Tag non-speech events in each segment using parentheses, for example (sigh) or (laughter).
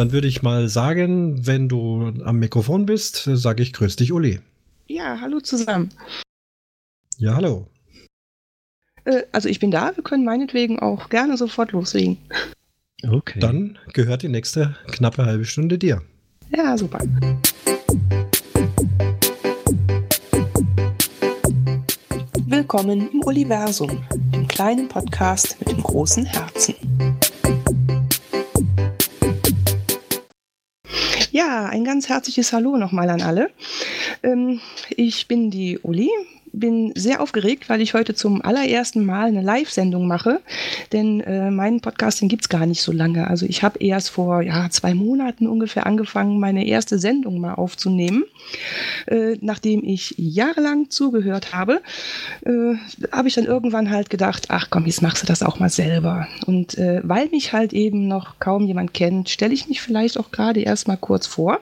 Dann würde ich mal sagen, wenn du am Mikrofon bist, sage ich grüß dich, Uli. Ja, hallo zusammen. Ja, hallo. Äh, also ich bin da, wir können meinetwegen auch gerne sofort loslegen. Okay. Dann gehört die nächste knappe halbe Stunde dir. Ja, super. Willkommen im Universum, dem kleinen Podcast mit dem großen Herzen. Ja, ein ganz herzliches Hallo nochmal an alle. Ähm, ich bin die Uli, bin sehr aufgeregt, weil ich heute zum allerersten Mal eine Live-Sendung mache. Denn äh, meinen Podcast, den gibt es gar nicht so lange. Also ich habe erst vor ja, zwei Monaten ungefähr angefangen, meine erste Sendung mal aufzunehmen. Äh, nachdem ich jahrelang zugehört habe, äh, habe ich dann irgendwann halt gedacht, ach komm, jetzt machst du das auch mal selber. Und äh, weil mich halt eben noch kaum jemand kennt, stelle ich mich vielleicht auch gerade erst mal kurz vor.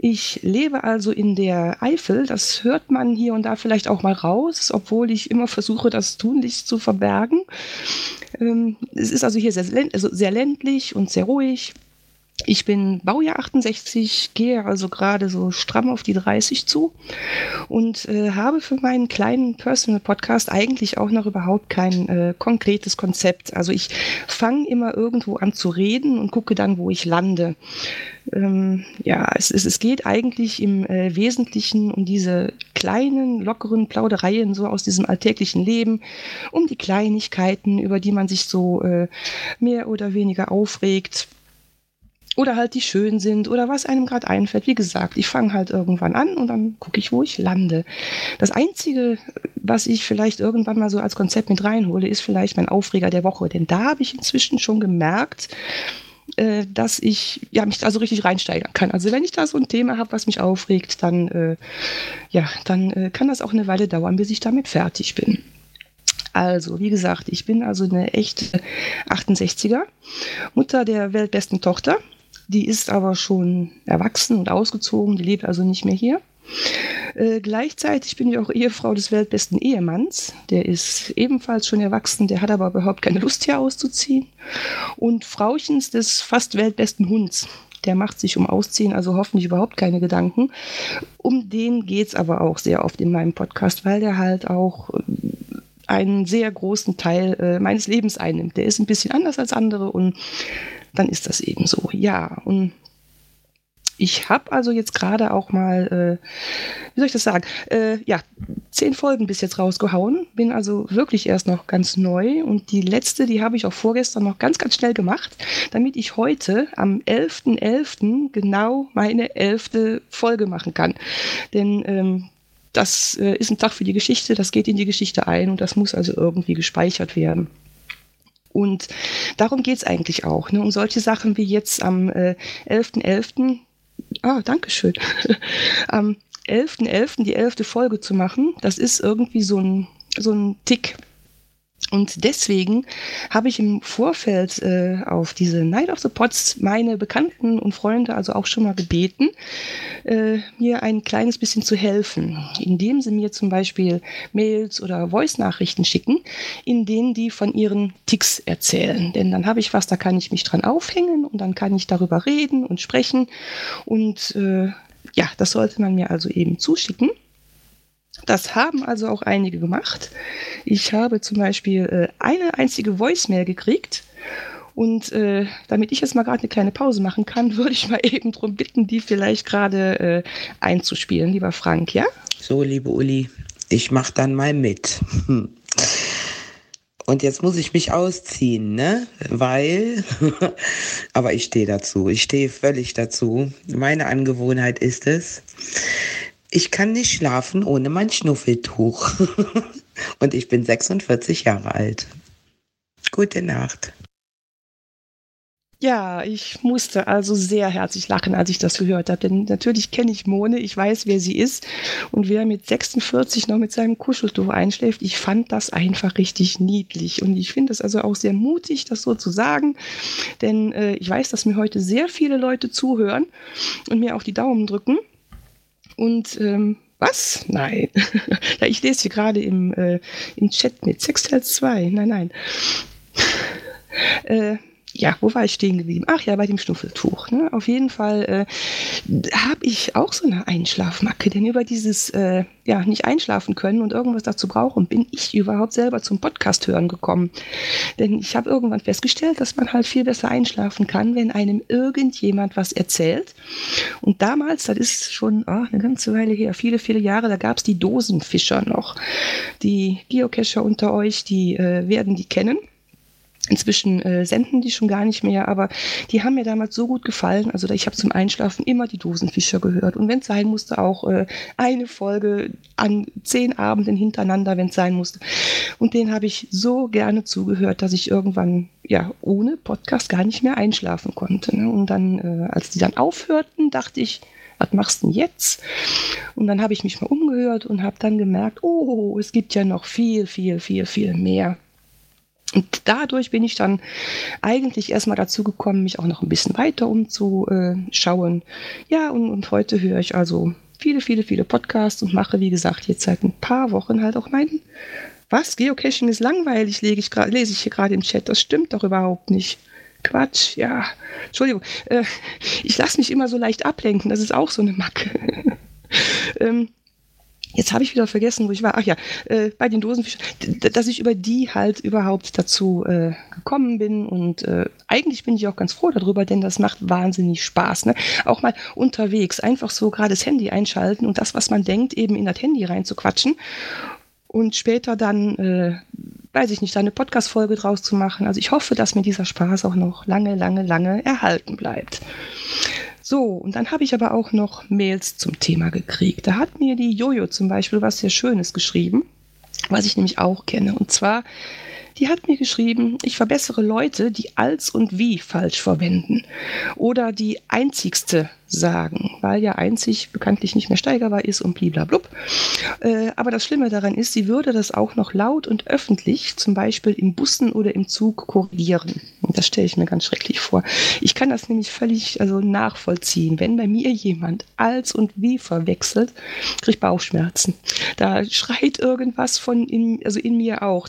Ich lebe also in der Eifel. Das hört man hier und da vielleicht auch mal raus, obwohl ich immer versuche, das tunlichst zu verbergen. Ähm, es ist also hier sehr, also sehr ländlich und sehr ruhig. Ich bin Baujahr 68, gehe also gerade so stramm auf die 30 zu und äh, habe für meinen kleinen Personal Podcast eigentlich auch noch überhaupt kein äh, konkretes Konzept. Also ich fange immer irgendwo an zu reden und gucke dann, wo ich lande. Ähm, ja, es, es, es geht eigentlich im äh, Wesentlichen um diese kleinen, lockeren Plaudereien so aus diesem alltäglichen Leben, um die Kleinigkeiten, über die man sich so äh, mehr oder weniger aufregt oder halt die schön sind oder was einem gerade einfällt. Wie gesagt, ich fange halt irgendwann an und dann gucke ich, wo ich lande. Das Einzige, was ich vielleicht irgendwann mal so als Konzept mit reinhole, ist vielleicht mein Aufreger der Woche. Denn da habe ich inzwischen schon gemerkt, äh, dass ich ja, mich da so richtig reinsteigern kann. Also wenn ich da so ein Thema habe, was mich aufregt, dann, äh, ja, dann äh, kann das auch eine Weile dauern, bis ich damit fertig bin. Also, wie gesagt, ich bin also eine echte 68er, Mutter der weltbesten Tochter. Die ist aber schon erwachsen und ausgezogen, die lebt also nicht mehr hier. Äh, gleichzeitig bin ich auch Ehefrau des weltbesten Ehemanns. Der ist ebenfalls schon erwachsen, der hat aber überhaupt keine Lust hier auszuziehen. Und Frauchens des fast weltbesten Hunds. Der macht sich um Ausziehen also hoffentlich überhaupt keine Gedanken. Um den geht es aber auch sehr oft in meinem Podcast, weil der halt auch äh, einen sehr großen Teil äh, meines Lebens einnimmt. Der ist ein bisschen anders als andere und dann ist das eben so. Ja, und ich habe also jetzt gerade auch mal, äh, wie soll ich das sagen, äh, ja, zehn Folgen bis jetzt rausgehauen. Bin also wirklich erst noch ganz neu und die letzte, die habe ich auch vorgestern noch ganz, ganz schnell gemacht, damit ich heute am 11.11. .11. genau meine elfte Folge machen kann. Denn ähm, das äh, ist ein Tag für die Geschichte, das geht in die Geschichte ein und das muss also irgendwie gespeichert werden. Und darum geht es eigentlich auch, ne? um solche Sachen wie jetzt am 11.11. Äh, .11., ah, Dankeschön, (laughs) am 11.11. .11. die elfte Folge zu machen, das ist irgendwie so ein, so ein Tick, und deswegen habe ich im Vorfeld äh, auf diese Night of the Pots meine Bekannten und Freunde also auch schon mal gebeten, äh, mir ein kleines bisschen zu helfen, indem sie mir zum Beispiel Mails oder Voice-Nachrichten schicken, in denen die von ihren Ticks erzählen. Denn dann habe ich was, da kann ich mich dran aufhängen und dann kann ich darüber reden und sprechen. Und äh, ja, das sollte man mir also eben zuschicken. Das haben also auch einige gemacht. Ich habe zum Beispiel äh, eine einzige Voicemail gekriegt. Und äh, damit ich jetzt mal gerade eine kleine Pause machen kann, (laughs) würde ich mal eben darum bitten, die vielleicht gerade äh, einzuspielen, lieber Frank, ja? So, liebe Uli, ich mache dann mal mit. (laughs) Und jetzt muss ich mich ausziehen, ne? Weil, (laughs) aber ich stehe dazu, ich stehe völlig dazu. Meine Angewohnheit ist es, ich kann nicht schlafen ohne mein Schnuffeltuch. (laughs) Und ich bin 46 Jahre alt. Gute Nacht. Ja, ich musste also sehr herzlich lachen, als ich das gehört habe. Denn natürlich kenne ich Mone, ich weiß, wer sie ist. Und wer mit 46 noch mit seinem Kuscheltuch einschläft, ich fand das einfach richtig niedlich. Und ich finde es also auch sehr mutig, das so zu sagen. Denn äh, ich weiß, dass mir heute sehr viele Leute zuhören und mir auch die Daumen drücken. Und ähm, was? Nein. (laughs) ich lese hier gerade im, äh, im Chat mit. Sextel 2. Nein, nein. (laughs) äh, ja, wo war ich stehen geblieben? Ach ja, bei dem Schnuffeltuch. Ne? Auf jeden Fall äh, habe ich auch so eine Einschlafmacke, denn über dieses äh, ja nicht einschlafen können und irgendwas dazu brauchen, bin ich überhaupt selber zum Podcast hören gekommen. Denn ich habe irgendwann festgestellt, dass man halt viel besser einschlafen kann, wenn einem irgendjemand was erzählt. Und damals, das ist schon oh, eine ganze Weile her, viele, viele Jahre, da gab es die Dosenfischer noch. Die Geocacher unter euch, die äh, werden die kennen. Inzwischen äh, senden die schon gar nicht mehr, aber die haben mir damals so gut gefallen. Also ich habe zum Einschlafen immer die Dosenfischer gehört. Und wenn es sein musste, auch äh, eine Folge an zehn Abenden hintereinander, wenn es sein musste. Und den habe ich so gerne zugehört, dass ich irgendwann ja ohne Podcast gar nicht mehr einschlafen konnte. Ne? Und dann, äh, als die dann aufhörten, dachte ich, was machst du denn jetzt? Und dann habe ich mich mal umgehört und habe dann gemerkt, oh, es gibt ja noch viel, viel, viel, viel mehr. Und dadurch bin ich dann eigentlich erstmal dazu gekommen, mich auch noch ein bisschen weiter umzuschauen. Ja, und, und heute höre ich also viele, viele, viele Podcasts und mache, wie gesagt, jetzt seit ein paar Wochen halt auch meinen. Was? Geocaching ist langweilig, lese ich, lese ich hier gerade im Chat. Das stimmt doch überhaupt nicht. Quatsch, ja. Entschuldigung, äh, ich lasse mich immer so leicht ablenken. Das ist auch so eine Macke. (laughs) ähm, Jetzt habe ich wieder vergessen, wo ich war. Ach ja, äh, bei den Dosenfischen, dass ich über die halt überhaupt dazu äh, gekommen bin. Und äh, eigentlich bin ich auch ganz froh darüber, denn das macht wahnsinnig Spaß. Ne? Auch mal unterwegs einfach so gerade das Handy einschalten und das, was man denkt, eben in das Handy reinzuquatschen. Und später dann, äh, weiß ich nicht, eine Podcast-Folge draus zu machen. Also ich hoffe, dass mir dieser Spaß auch noch lange, lange, lange erhalten bleibt. So, und dann habe ich aber auch noch Mails zum Thema gekriegt. Da hat mir die Jojo zum Beispiel was sehr Schönes geschrieben, was ich nämlich auch kenne. Und zwar die hat mir geschrieben, ich verbessere Leute, die als und wie falsch verwenden oder die einzigste sagen, weil ja einzig bekanntlich nicht mehr steigerbar ist und bliblablub. Äh, aber das Schlimme daran ist, sie würde das auch noch laut und öffentlich, zum Beispiel in Bussen oder im Zug, korrigieren. Und das stelle ich mir ganz schrecklich vor. Ich kann das nämlich völlig also nachvollziehen. Wenn bei mir jemand als und wie verwechselt, kriege ich Bauchschmerzen. Da schreit irgendwas von in, also in mir auch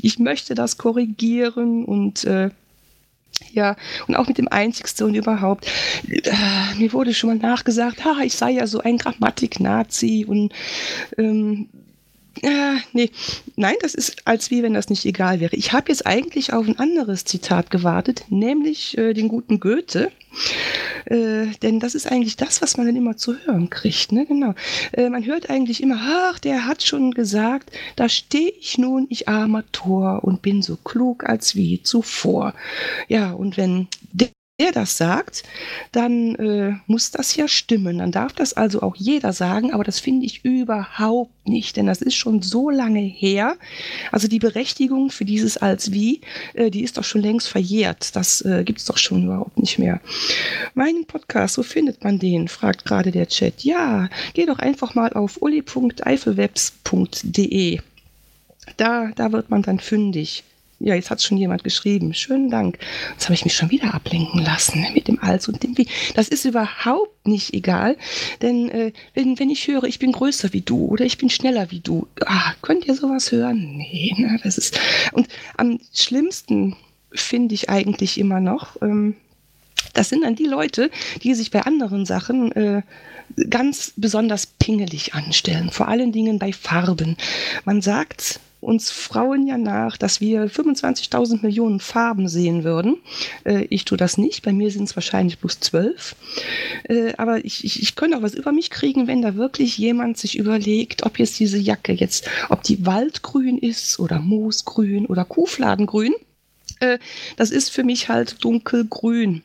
ich möchte das korrigieren und äh, ja, und auch mit dem Einzigste und überhaupt. Äh, mir wurde schon mal nachgesagt, ha, ich sei ja so ein Grammatik-Nazi und ähm, äh, nee, nein, das ist als wie wenn das nicht egal wäre. Ich habe jetzt eigentlich auf ein anderes Zitat gewartet, nämlich äh, den guten Goethe. Äh, denn das ist eigentlich das, was man dann immer zu hören kriegt. Ne? Genau. Äh, man hört eigentlich immer, ach, der hat schon gesagt, da stehe ich nun, ich armer Tor, und bin so klug als wie zuvor. Ja, und wenn der das sagt, dann äh, muss das ja stimmen. Dann darf das also auch jeder sagen, aber das finde ich überhaupt nicht, denn das ist schon so lange her. Also die Berechtigung für dieses als wie, äh, die ist doch schon längst verjährt. Das äh, gibt es doch schon überhaupt nicht mehr. Meinen Podcast, wo findet man den? fragt gerade der Chat. Ja, geh doch einfach mal auf uli.eifelwebs.de. Da, da wird man dann fündig. Ja, jetzt hat schon jemand geschrieben. Schönen Dank. Jetzt habe ich mich schon wieder ablenken lassen mit dem Als und dem Wie. Das ist überhaupt nicht egal, denn äh, wenn, wenn ich höre, ich bin größer wie du oder ich bin schneller wie du, ah, könnt ihr sowas hören? Nee, ne, das ist. Und am schlimmsten finde ich eigentlich immer noch, ähm, das sind dann die Leute, die sich bei anderen Sachen äh, ganz besonders pingelig anstellen, vor allen Dingen bei Farben. Man sagt, uns Frauen ja nach, dass wir 25.000 Millionen Farben sehen würden. Äh, ich tue das nicht, bei mir sind es wahrscheinlich bloß zwölf. Äh, aber ich, ich, ich könnte auch was über mich kriegen, wenn da wirklich jemand sich überlegt, ob jetzt diese Jacke jetzt, ob die Waldgrün ist oder Moosgrün oder Kuhfladengrün. Äh, das ist für mich halt dunkelgrün.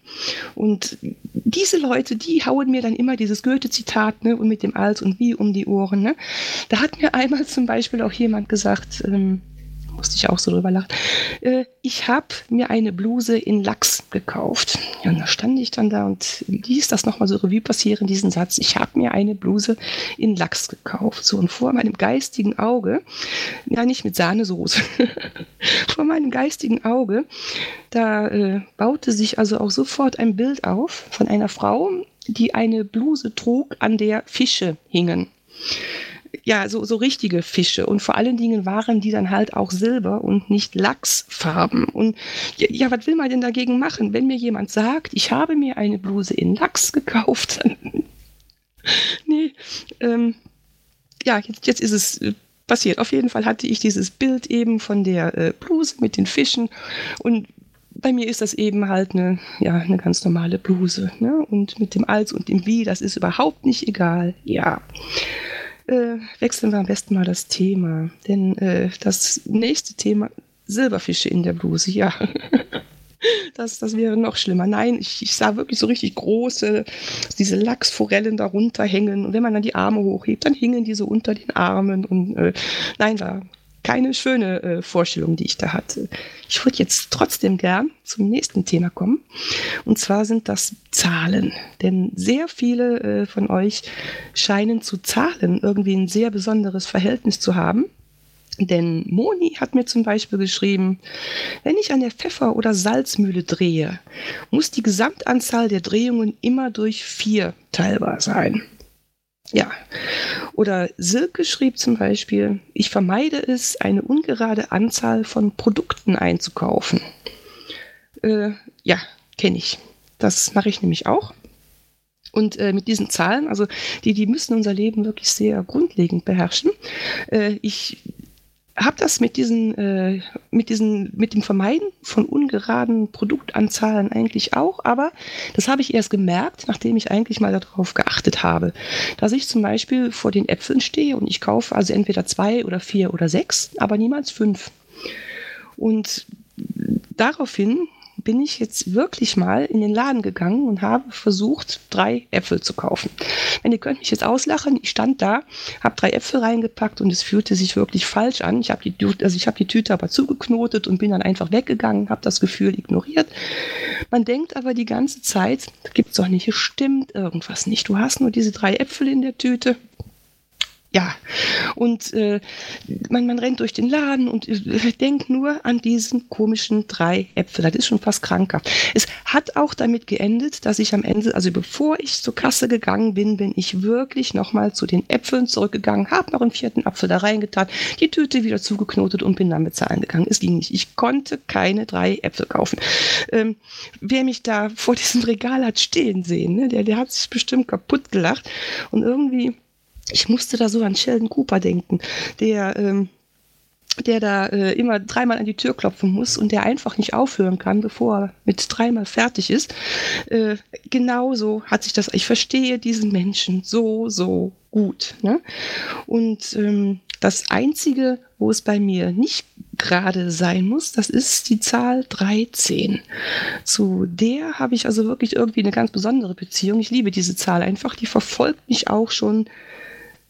Und diese Leute, die hauen mir dann immer dieses Goethe-Zitat ne, und mit dem Als und Wie um die Ohren. Ne? Da hat mir einmal zum Beispiel auch jemand gesagt, ähm, musste ich auch so drüber lachen. Äh, ich habe mir eine Bluse in Lachs gekauft. Ja, und da stand ich dann da und ließ das nochmal so Revue passieren, diesen Satz. Ich habe mir eine Bluse in Lachs gekauft. So, und vor meinem geistigen Auge, ja, nicht mit Sahnesoße, (laughs) vor meinem geistigen Auge, da äh, baute sich also auch sofort ein Bild auf von einer Frau, die eine Bluse trug, an der Fische hingen ja, so, so richtige Fische. Und vor allen Dingen waren die dann halt auch Silber und nicht Lachsfarben. Und ja, ja, was will man denn dagegen machen? Wenn mir jemand sagt, ich habe mir eine Bluse in Lachs gekauft, (laughs) nee, ähm, ja, jetzt, jetzt ist es äh, passiert. Auf jeden Fall hatte ich dieses Bild eben von der äh, Bluse mit den Fischen und bei mir ist das eben halt eine, ja, eine ganz normale Bluse. Ne? Und mit dem Als und dem Wie, das ist überhaupt nicht egal. Ja äh, wechseln wir am besten mal das Thema. Denn äh, das nächste Thema, Silberfische in der Bluse, ja. (laughs) Das, das wäre noch schlimmer. Nein, ich, ich sah wirklich so richtig große, diese Lachsforellen darunter hängen. Und wenn man dann die Arme hochhebt, dann hingen die so unter den Armen. Und äh, nein, war keine schöne äh, Vorstellung, die ich da hatte. Ich würde jetzt trotzdem gern zum nächsten Thema kommen. Und zwar sind das Zahlen. Denn sehr viele äh, von euch scheinen zu Zahlen irgendwie ein sehr besonderes Verhältnis zu haben. Denn Moni hat mir zum Beispiel geschrieben, wenn ich an der Pfeffer- oder Salzmühle drehe, muss die Gesamtanzahl der Drehungen immer durch vier teilbar sein. Ja. Oder Silke schrieb zum Beispiel, ich vermeide es, eine ungerade Anzahl von Produkten einzukaufen. Äh, ja, kenne ich. Das mache ich nämlich auch. Und äh, mit diesen Zahlen, also die, die müssen unser Leben wirklich sehr grundlegend beherrschen. Äh, ich habe das mit diesen, äh, mit diesen, mit dem Vermeiden von ungeraden Produktanzahlen eigentlich auch, aber das habe ich erst gemerkt, nachdem ich eigentlich mal darauf geachtet habe, dass ich zum Beispiel vor den Äpfeln stehe und ich kaufe also entweder zwei oder vier oder sechs, aber niemals fünf. Und daraufhin bin ich jetzt wirklich mal in den Laden gegangen und habe versucht, drei Äpfel zu kaufen. Wenn ihr könnt mich jetzt auslachen, ich stand da, habe drei Äpfel reingepackt und es fühlte sich wirklich falsch an. Ich habe die, also ich die Tüte aber zugeknotet und bin dann einfach weggegangen, habe das Gefühl ignoriert. Man denkt aber die ganze Zeit, gibt es doch nicht, es stimmt irgendwas nicht. Du hast nur diese drei Äpfel in der Tüte ja, und äh, man, man rennt durch den Laden und äh, denkt nur an diesen komischen drei Äpfel. Das ist schon fast krankhaft. Es hat auch damit geendet, dass ich am Ende, also bevor ich zur Kasse gegangen bin, bin ich wirklich nochmal zu den Äpfeln zurückgegangen, habe noch einen vierten Apfel da reingetan, die Tüte wieder zugeknotet und bin dann bezahlen gegangen. Es ging nicht. Ich konnte keine drei Äpfel kaufen. Ähm, wer mich da vor diesem Regal hat stehen sehen, ne, der, der hat sich bestimmt kaputt gelacht und irgendwie ich musste da so an Sheldon Cooper denken, der, ähm, der da äh, immer dreimal an die Tür klopfen muss und der einfach nicht aufhören kann, bevor er mit dreimal fertig ist. Äh, genauso hat sich das, ich verstehe diesen Menschen so, so gut. Ne? Und ähm, das Einzige, wo es bei mir nicht gerade sein muss, das ist die Zahl 13. Zu der habe ich also wirklich irgendwie eine ganz besondere Beziehung. Ich liebe diese Zahl einfach. Die verfolgt mich auch schon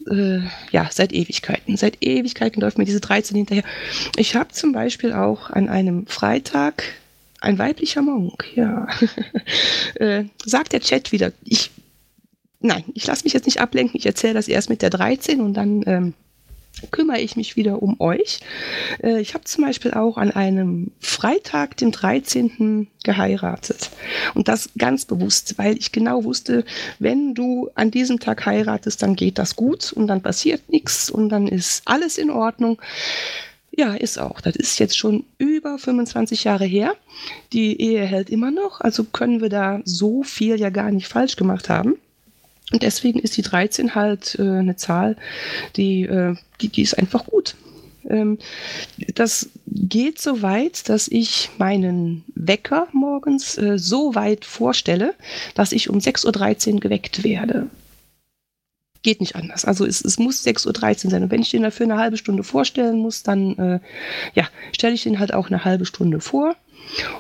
äh, ja, seit Ewigkeiten. Seit Ewigkeiten läuft mir diese 13 hinterher. Ich habe zum Beispiel auch an einem Freitag ein weiblicher Monk, ja. (laughs) äh, sagt der Chat wieder, ich, nein, ich lasse mich jetzt nicht ablenken, ich erzähle das erst mit der 13 und dann ähm, kümmere ich mich wieder um euch. Äh, ich habe zum Beispiel auch an einem Freitag, den 13. geheiratet. Und das ganz bewusst, weil ich genau wusste, wenn du an diesem Tag heiratest, dann geht das gut und dann passiert nichts und dann ist alles in Ordnung. Ja, ist auch. Das ist jetzt schon über 25 Jahre her. Die Ehe hält immer noch, also können wir da so viel ja gar nicht falsch gemacht haben. Und deswegen ist die 13 halt äh, eine Zahl, die, äh, die, die ist einfach gut. Ähm, das geht so weit, dass ich meinen Wecker morgens äh, so weit vorstelle, dass ich um 6.13 Uhr geweckt werde. Geht nicht anders. Also es, es muss 6.13 Uhr sein. Und wenn ich den dafür eine halbe Stunde vorstellen muss, dann äh, ja, stelle ich den halt auch eine halbe Stunde vor.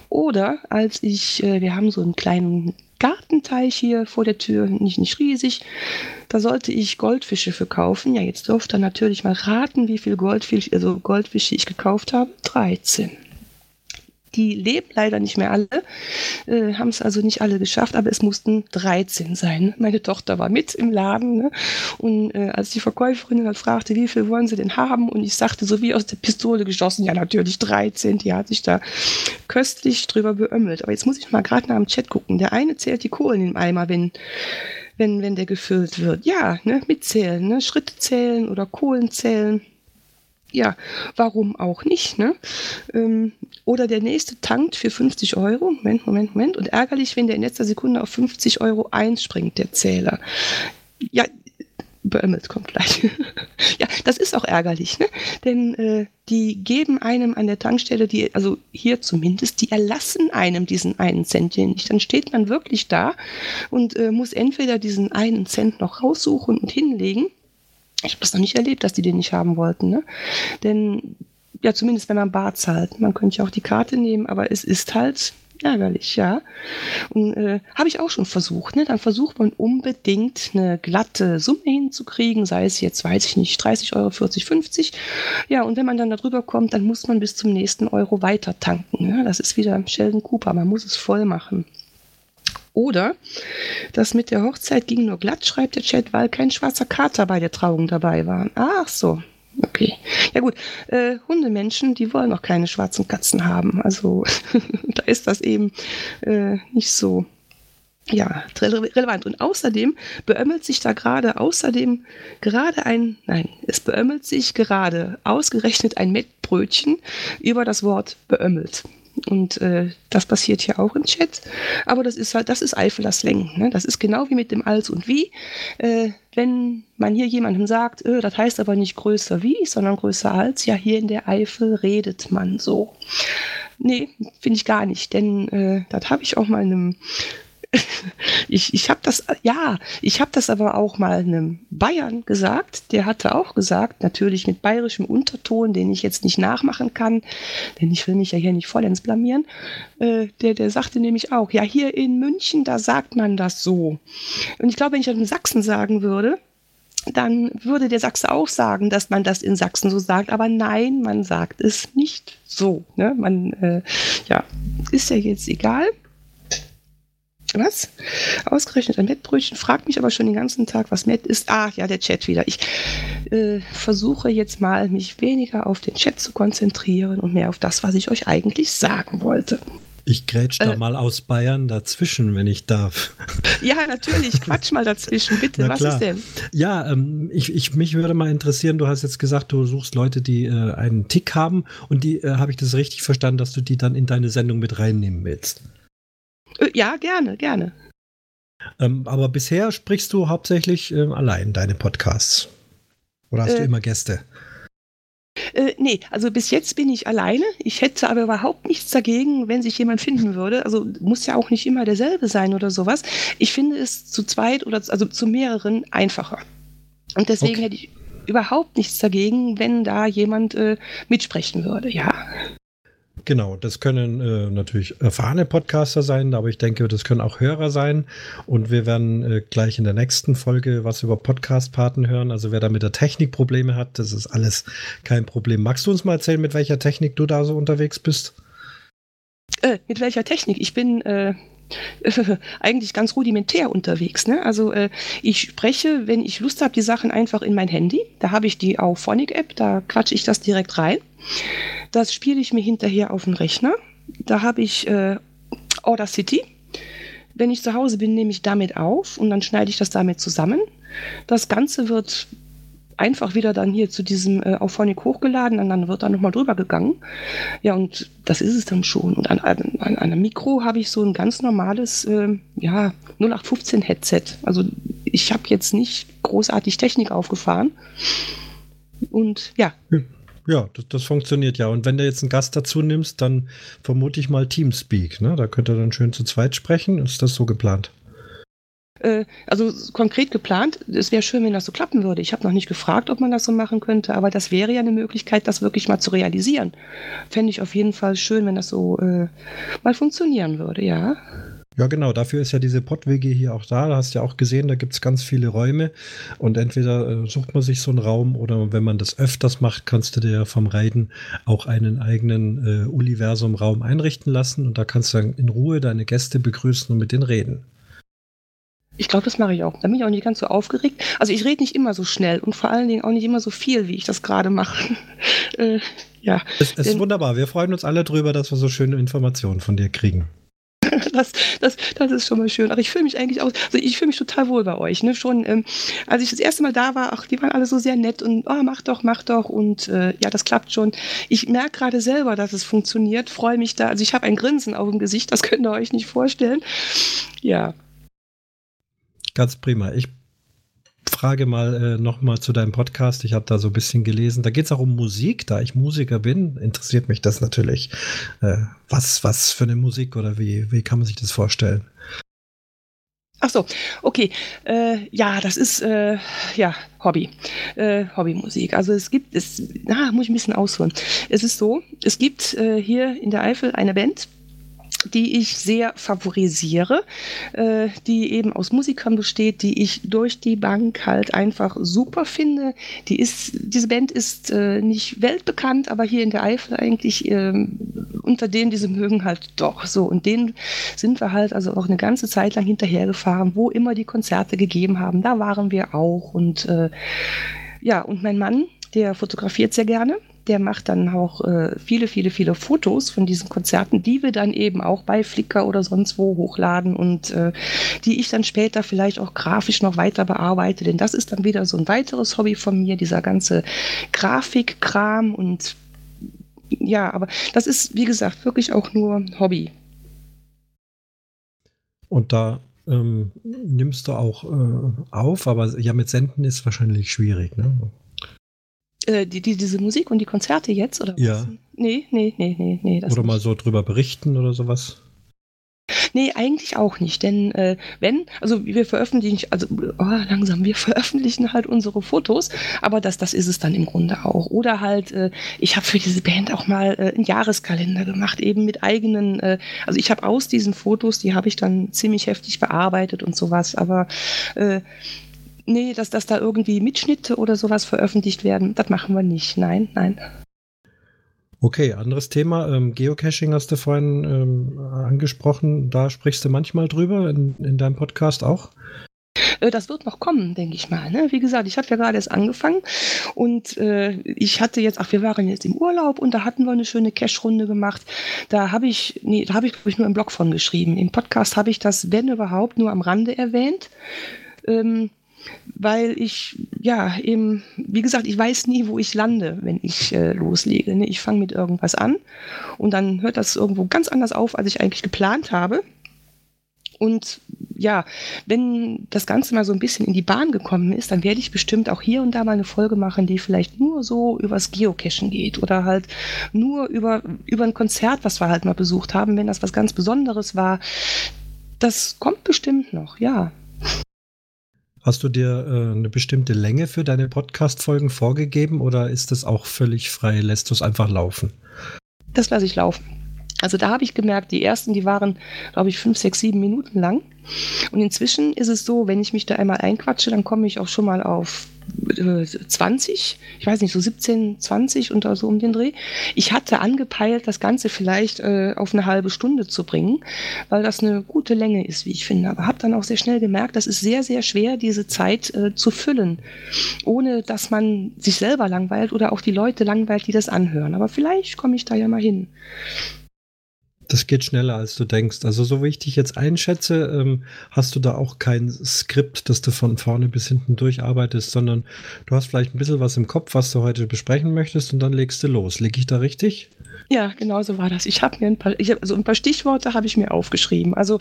Oder als ich, äh, wir haben so einen kleinen Gartenteich hier vor der Tür, nicht, nicht riesig. Da sollte ich Goldfische für kaufen. Ja, jetzt dürft ihr natürlich mal raten, wie viel Goldfisch, also Goldfische ich gekauft habe. 13. Die leben leider nicht mehr alle, äh, haben es also nicht alle geschafft, aber es mussten 13 sein. Meine Tochter war mit im Laden ne? und äh, als die Verkäuferin dann fragte, wie viel wollen sie denn haben und ich sagte, so wie aus der Pistole geschossen, ja natürlich 13, die hat sich da köstlich drüber beömmelt. Aber jetzt muss ich mal gerade nach dem Chat gucken. Der eine zählt die Kohlen im Eimer, wenn wenn, wenn der gefüllt wird. Ja, ne, mitzählen, ne, Schritte zählen oder Kohlen zählen ja, warum auch nicht? Ne? Ähm, oder der nächste tankt für 50 Euro. Moment, Moment, Moment. Und ärgerlich, wenn der in letzter Sekunde auf 50 Euro einspringt, der Zähler. Ja, beömmelt kommt gleich. (laughs) ja, das ist auch ärgerlich, ne? Denn äh, die geben einem an der Tankstelle, die, also hier zumindest, die erlassen einem diesen einen Cent hier nicht. Dann steht man wirklich da und äh, muss entweder diesen einen Cent noch raussuchen und hinlegen ich habe das noch nicht erlebt, dass die den nicht haben wollten. Ne? Denn, ja, zumindest wenn man Bar zahlt. Man könnte ja auch die Karte nehmen, aber es ist halt ärgerlich, ja. Und äh, habe ich auch schon versucht. Ne? Dann versucht man unbedingt eine glatte Summe hinzukriegen, sei es jetzt, weiß ich nicht, 30 Euro, 40, 50. Ja, und wenn man dann darüber kommt, dann muss man bis zum nächsten Euro weiter tanken. Ne? Das ist wieder Sheldon Cooper, man muss es voll machen. Oder das mit der Hochzeit ging nur glatt, schreibt der Chat, weil kein schwarzer Kater bei der Trauung dabei war. Ach so. Okay. Ja gut, äh, Hundemenschen, die wollen auch keine schwarzen Katzen haben. Also (laughs) da ist das eben äh, nicht so ja, relevant. Und außerdem beömmelt sich da gerade, außerdem gerade ein, nein, es beömmelt sich gerade ausgerechnet ein Mettbrötchen über das Wort beömmelt. Und äh, das passiert hier auch im Chat. Aber das ist halt, das ist Eifeler. Ne? Das ist genau wie mit dem Als und Wie. Äh, wenn man hier jemandem sagt, äh, das heißt aber nicht größer wie, sondern größer als, ja, hier in der Eifel redet man so. Nee, finde ich gar nicht, denn äh, das habe ich auch mal einem ich, ich habe das, ja, ich habe das aber auch mal einem Bayern gesagt. Der hatte auch gesagt, natürlich mit bayerischem Unterton, den ich jetzt nicht nachmachen kann, denn ich will mich ja hier nicht vollends blamieren. Äh, der, der sagte nämlich auch, ja, hier in München, da sagt man das so. Und ich glaube, wenn ich das in Sachsen sagen würde, dann würde der Sachse auch sagen, dass man das in Sachsen so sagt. Aber nein, man sagt es nicht so. Ne? Man, äh, ja, ist ja jetzt egal. Was? Ausgerechnet ein Mettbrötchen. Fragt mich aber schon den ganzen Tag, was Mett ist. Ah, ja, der Chat wieder. Ich äh, versuche jetzt mal, mich weniger auf den Chat zu konzentrieren und mehr auf das, was ich euch eigentlich sagen wollte. Ich grätsch da äh, mal aus Bayern dazwischen, wenn ich darf. (laughs) Ja, natürlich. Quatsch mal dazwischen, bitte. Was ist denn? Ja, ähm, ich, ich, mich würde mal interessieren, du hast jetzt gesagt, du suchst Leute, die äh, einen Tick haben und die, äh, habe ich das richtig verstanden, dass du die dann in deine Sendung mit reinnehmen willst? Äh, ja, gerne, gerne. Ähm, aber bisher sprichst du hauptsächlich äh, allein deine Podcasts. Oder hast äh, du immer Gäste? Äh, nee, also bis jetzt bin ich alleine. Ich hätte aber überhaupt nichts dagegen, wenn sich jemand finden würde. Also muss ja auch nicht immer derselbe sein oder sowas. Ich finde es zu zweit oder also zu mehreren einfacher. Und deswegen okay. hätte ich überhaupt nichts dagegen, wenn da jemand äh, mitsprechen würde, ja. Genau, das können äh, natürlich erfahrene Podcaster sein, aber ich denke, das können auch Hörer sein. Und wir werden äh, gleich in der nächsten Folge was über Podcast-Paten hören. Also wer da mit der Technik Probleme hat, das ist alles kein Problem. Magst du uns mal erzählen, mit welcher Technik du da so unterwegs bist? Äh, mit welcher Technik? Ich bin äh, (laughs) eigentlich ganz rudimentär unterwegs. Ne? Also äh, ich spreche, wenn ich Lust habe, die Sachen einfach in mein Handy. Da habe ich die Auphonic-App, da quatsche ich das direkt rein. Das spiele ich mir hinterher auf den Rechner. Da habe ich äh, City. Wenn ich zu Hause bin, nehme ich damit auf und dann schneide ich das damit zusammen. Das Ganze wird einfach wieder dann hier zu diesem äh, Auphonic hochgeladen und dann wird da nochmal drüber gegangen. Ja, und das ist es dann schon. Und an, an, an einem Mikro habe ich so ein ganz normales, äh, ja, 0815 Headset. Also ich habe jetzt nicht großartig Technik aufgefahren. Und ja. Ja, das, das, funktioniert ja. Und wenn du jetzt einen Gast dazu nimmst, dann vermute ich mal Teamspeak. Ne? Da könnt ihr dann schön zu zweit sprechen. Ist das so geplant? Äh, also konkret geplant, es wäre schön, wenn das so klappen würde. Ich habe noch nicht gefragt, ob man das so machen könnte, aber das wäre ja eine Möglichkeit, das wirklich mal zu realisieren. Fände ich auf jeden Fall schön, wenn das so äh, mal funktionieren würde, ja. Ja, genau, dafür ist ja diese Pott-WG hier auch da. Da hast du ja auch gesehen, da gibt es ganz viele Räume. Und entweder äh, sucht man sich so einen Raum oder wenn man das öfters macht, kannst du dir vom Reiten auch einen eigenen äh, Universum-Raum einrichten lassen. Und da kannst du dann in Ruhe deine Gäste begrüßen und mit denen reden. Ich glaube, das mache ich auch. Da bin ich auch nicht ganz so aufgeregt. Also ich rede nicht immer so schnell und vor allen Dingen auch nicht immer so viel, wie ich das gerade mache. (laughs) äh, ja. Es, es ist wunderbar. Wir freuen uns alle drüber, dass wir so schöne Informationen von dir kriegen. (laughs) das, das, das ist schon mal schön. Aber ich fühle mich eigentlich auch, also ich fühle mich total wohl bei euch. Ne? Schon, ähm, als ich das erste Mal da war, ach, die waren alle so sehr nett und oh, mach doch, mach doch und äh, ja, das klappt schon. Ich merke gerade selber, dass es funktioniert, freue mich da. Also ich habe ein Grinsen auf dem Gesicht, das könnt ihr euch nicht vorstellen. Ja, Ganz prima. Ich frage mal äh, nochmal zu deinem Podcast. Ich habe da so ein bisschen gelesen. Da geht es auch um Musik. Da ich Musiker bin, interessiert mich das natürlich. Äh, was, was für eine Musik oder wie, wie kann man sich das vorstellen? Ach so, okay. Äh, ja, das ist äh, ja Hobby, äh, Hobbymusik. Also es gibt, es, na, muss ich ein bisschen ausholen. Es ist so, es gibt äh, hier in der Eifel eine Band, die ich sehr favorisiere, äh, die eben aus Musikern besteht, die ich durch die Bank halt einfach super finde. Die ist, diese Band ist äh, nicht weltbekannt, aber hier in der Eifel eigentlich äh, unter denen, die sie mögen, halt doch so. Und denen sind wir halt also auch eine ganze Zeit lang hinterhergefahren, wo immer die Konzerte gegeben haben. Da waren wir auch. Und äh, ja, und mein Mann, der fotografiert sehr gerne der macht dann auch äh, viele, viele, viele Fotos von diesen Konzerten, die wir dann eben auch bei Flickr oder sonst wo hochladen und äh, die ich dann später vielleicht auch grafisch noch weiter bearbeite. Denn das ist dann wieder so ein weiteres Hobby von mir, dieser ganze Grafikkram und ja, aber das ist, wie gesagt, wirklich auch nur Hobby. Und da ähm, nimmst du auch äh, auf, aber ja, mit Senden ist wahrscheinlich schwierig, ne? Äh, die, die, diese Musik und die Konzerte jetzt, oder was? Ja. Nee, nee, nee, nee, nee. oder nicht. mal so drüber berichten oder sowas? Nee, eigentlich auch nicht. Denn äh, wenn, also wir veröffentlichen, also oh, langsam, wir (laughs) veröffentlichen halt unsere Fotos, aber das, das ist es dann im Grunde auch. Oder halt, äh, ich habe für diese Band auch mal äh, einen Jahreskalender gemacht, eben mit eigenen, äh, also ich habe aus diesen Fotos, die habe ich dann ziemlich heftig bearbeitet und sowas, aber äh, nee, dass, dass da irgendwie Mitschnitte oder sowas veröffentlicht werden, das machen wir nicht. Nein, nein. Okay, anderes Thema. Ähm, Geocaching hast du vorhin ähm, angesprochen. Da sprichst du manchmal drüber in, in deinem Podcast auch? Äh, das wird noch kommen, denke ich mal. Ne? Wie gesagt, ich habe ja gerade erst angefangen und äh, ich hatte jetzt, ach, wir waren jetzt im Urlaub und da hatten wir eine schöne Cache-Runde gemacht. Da habe ich, nee, da habe ich, glaube ich, nur im Blog von geschrieben. Im Podcast habe ich das, wenn überhaupt, nur am Rande erwähnt. Ähm, weil ich, ja, eben, wie gesagt, ich weiß nie, wo ich lande, wenn ich äh, loslege. Ne? Ich fange mit irgendwas an und dann hört das irgendwo ganz anders auf, als ich eigentlich geplant habe. Und ja, wenn das Ganze mal so ein bisschen in die Bahn gekommen ist, dann werde ich bestimmt auch hier und da mal eine Folge machen, die vielleicht nur so übers Geocachen geht oder halt nur über, über ein Konzert, was wir halt mal besucht haben, wenn das was ganz Besonderes war. Das kommt bestimmt noch, ja. Hast du dir äh, eine bestimmte Länge für deine Podcast-Folgen vorgegeben oder ist das auch völlig frei? Lässt du es einfach laufen? Das lasse ich laufen. Also da habe ich gemerkt, die ersten, die waren, glaube ich, fünf, sechs, sieben Minuten lang. Und inzwischen ist es so, wenn ich mich da einmal einquatsche, dann komme ich auch schon mal auf 20, ich weiß nicht, so 17, 20 und so um den Dreh. Ich hatte angepeilt, das Ganze vielleicht äh, auf eine halbe Stunde zu bringen, weil das eine gute Länge ist, wie ich finde. Aber habe dann auch sehr schnell gemerkt, das ist sehr, sehr schwer, diese Zeit äh, zu füllen, ohne dass man sich selber langweilt oder auch die Leute langweilt, die das anhören. Aber vielleicht komme ich da ja mal hin. Das geht schneller, als du denkst. Also, so wie ich dich jetzt einschätze, ähm, hast du da auch kein Skript, das du von vorne bis hinten durcharbeitest, sondern du hast vielleicht ein bisschen was im Kopf, was du heute besprechen möchtest und dann legst du los. Liege ich da richtig? Ja, genau so war das. Ich habe mir ein paar, ich hab, also ein paar Stichworte habe ich mir aufgeschrieben. Also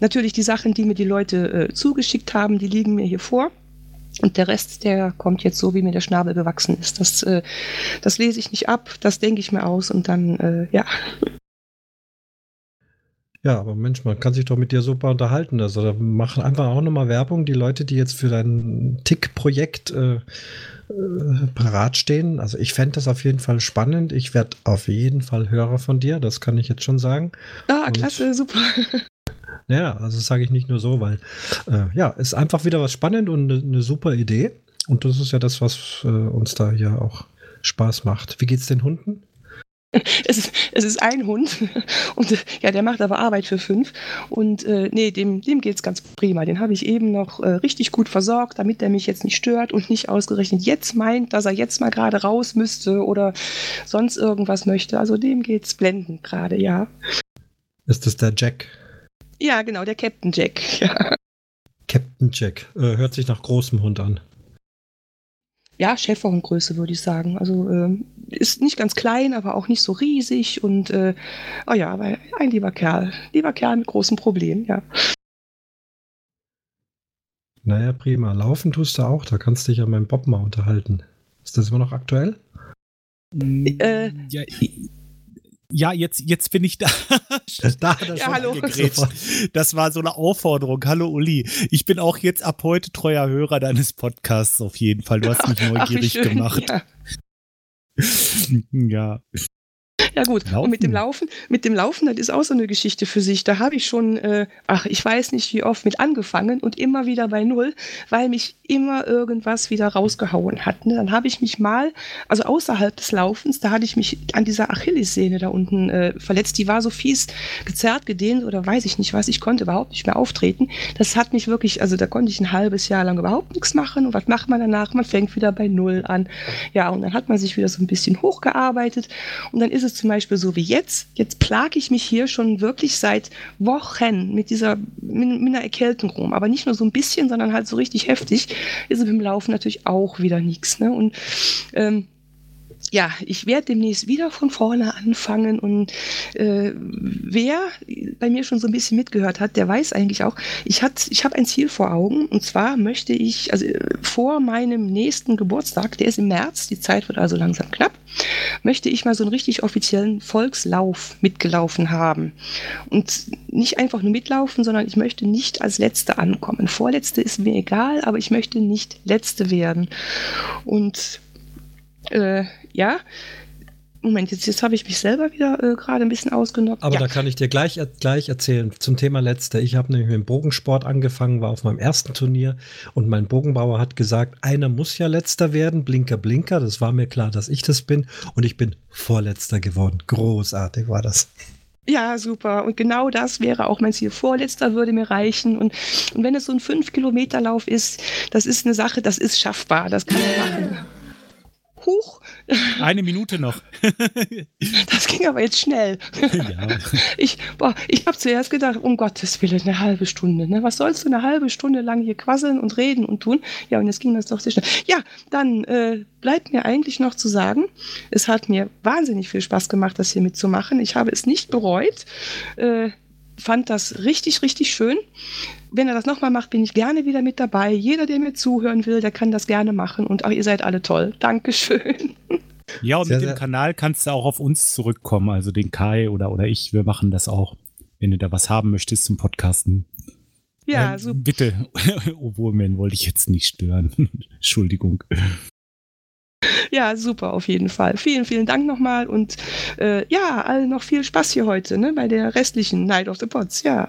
natürlich die Sachen, die mir die Leute äh, zugeschickt haben, die liegen mir hier vor. Und der Rest, der kommt jetzt so, wie mir der Schnabel gewachsen ist. Das, äh, das lese ich nicht ab, das denke ich mir aus und dann, äh, ja. Ja, aber Mensch, man kann sich doch mit dir super unterhalten. Also da machen einfach auch nochmal Werbung, die Leute, die jetzt für dein Tick-Projekt äh, äh, parat stehen. Also ich fände das auf jeden Fall spannend. Ich werde auf jeden Fall Hörer von dir, das kann ich jetzt schon sagen. Ah, klasse, Und, super. (laughs) Ja, also das sage ich nicht nur so, weil äh, ja, ist einfach wieder was spannend und eine ne super Idee. Und das ist ja das, was äh, uns da hier auch Spaß macht. Wie geht's den Hunden? (laughs) Es ist, es ist ein Hund (laughs) und ja, der macht aber Arbeit für fünf. Und äh, nee, dem, dem geht es ganz prima. Den habe ich eben noch äh, richtig gut versorgt, damit der mich jetzt nicht stört und nicht ausgerechnet jetzt meint, dass er jetzt mal gerade raus müsste oder sonst irgendwas möchte. Also dem geht es blendend gerade, ja. Ist das der Jack? Ja, genau, der Captain Jack. (laughs) Ja. Captain Jack. Äh, hört sich nach großem Hund an. Ja, Schäferhundgröße würde ich sagen. Also äh, ist nicht ganz klein, aber auch nicht so riesig und äh, oh ja, aber ein lieber Kerl. Lieber Kerl mit großem Problem, ja. Naja, prima. Laufen tust du auch. Da kannst du dich an meinem Bob mal unterhalten. Ist das immer noch aktuell? Äh, ja, ja, jetzt, jetzt bin ich da. (laughs) da ja, hallo. Das war so eine Aufforderung. Hallo Uli. Ich bin auch jetzt ab heute treuer Hörer deines Podcasts auf jeden Fall. Du hast mich (laughs) neugierig Ach, gemacht. Ja. (laughs) ja. Ja gut, Laufen. und mit dem Laufen, mit dem Laufen, das ist auch so eine Geschichte für sich. Da habe ich schon, äh, ach, ich weiß nicht wie oft mit angefangen und immer wieder bei Null, weil mich immer irgendwas wieder rausgehauen hat. Ne? Dann habe ich mich mal, also außerhalb des Laufens, da hatte ich mich an dieser Achillessehne da unten äh, verletzt. Die war so fies gezerrt, gedehnt oder weiß ich nicht was. Ich konnte überhaupt nicht mehr auftreten. Das hat mich wirklich, also da konnte ich ein halbes Jahr lang überhaupt nichts machen. Und was macht man danach? Man fängt wieder bei Null an. Ja, und dann hat man sich wieder so ein bisschen hochgearbeitet und dann ist es zum Beispiel so wie jetzt. Jetzt plage ich mich hier schon wirklich seit Wochen mit dieser, mit, mit einer Erkältung rum. Aber nicht nur so ein bisschen, sondern halt so richtig heftig. Ist es beim Laufen natürlich auch wieder nichts. Ne? Und ähm, ja, ich werde demnächst wieder von vorne anfangen und äh, wer bei mir schon so ein bisschen mitgehört hat, der weiß eigentlich auch, ich, ich habe ein Ziel vor Augen und zwar möchte ich, also vor meinem nächsten Geburtstag, der ist im März, die Zeit wird also langsam knapp, möchte ich mal so einen richtig offiziellen Volkslauf mitgelaufen haben. Und nicht einfach nur mitlaufen, sondern ich möchte nicht als Letzte ankommen. Vorletzte ist mir egal, aber ich möchte nicht Letzte werden. Und äh, ja. Moment, jetzt, jetzt habe ich mich selber wieder äh, gerade ein bisschen ausgenockt. Aber ja. da kann ich dir gleich, gleich erzählen zum Thema Letzte. Ich habe nämlich mit dem Bogensport angefangen, war auf meinem ersten Turnier und mein Bogenbauer hat gesagt, einer muss ja Letzter werden, Blinker, Blinker. Das war mir klar, dass ich das bin und ich bin Vorletzter geworden. Großartig war das. Ja, super. Und genau das wäre auch mein Ziel. Vorletzter würde mir reichen. Und, und wenn es so ein 5-Kilometer-Lauf ist, das ist eine Sache, das ist schaffbar. Das kann man machen. Huch. Eine Minute noch. (laughs) das ging aber jetzt schnell. Ja. Ich, ich habe zuerst gedacht, um Gottes Willen, eine halbe Stunde. Ne? Was sollst du eine halbe Stunde lang hier quasseln und reden und tun? Ja, und jetzt ging das doch sehr schnell. Ja, dann äh, bleibt mir eigentlich noch zu sagen, es hat mir wahnsinnig viel Spaß gemacht, das hier mitzumachen. Ich habe es nicht bereut. Äh, fand das richtig, richtig schön. Wenn er das nochmal macht, bin ich gerne wieder mit dabei. Jeder, der mir zuhören will, der kann das gerne machen. Und auch ihr seid alle toll. Dankeschön. (laughs) Ja, und sehr, mit dem Kanal kannst du auch auf uns zurückkommen, also den Kai oder, oder ich. Wir machen das auch, wenn du da was haben möchtest zum Podcasten. Ja, äh, super. Bitte, (laughs) obwohl, man wollte ich jetzt nicht stören. (laughs) Entschuldigung. Ja, super auf jeden Fall. Vielen, vielen Dank nochmal und äh, ja, allen noch viel Spaß hier heute ne, bei der restlichen Night of the Pots. Ja.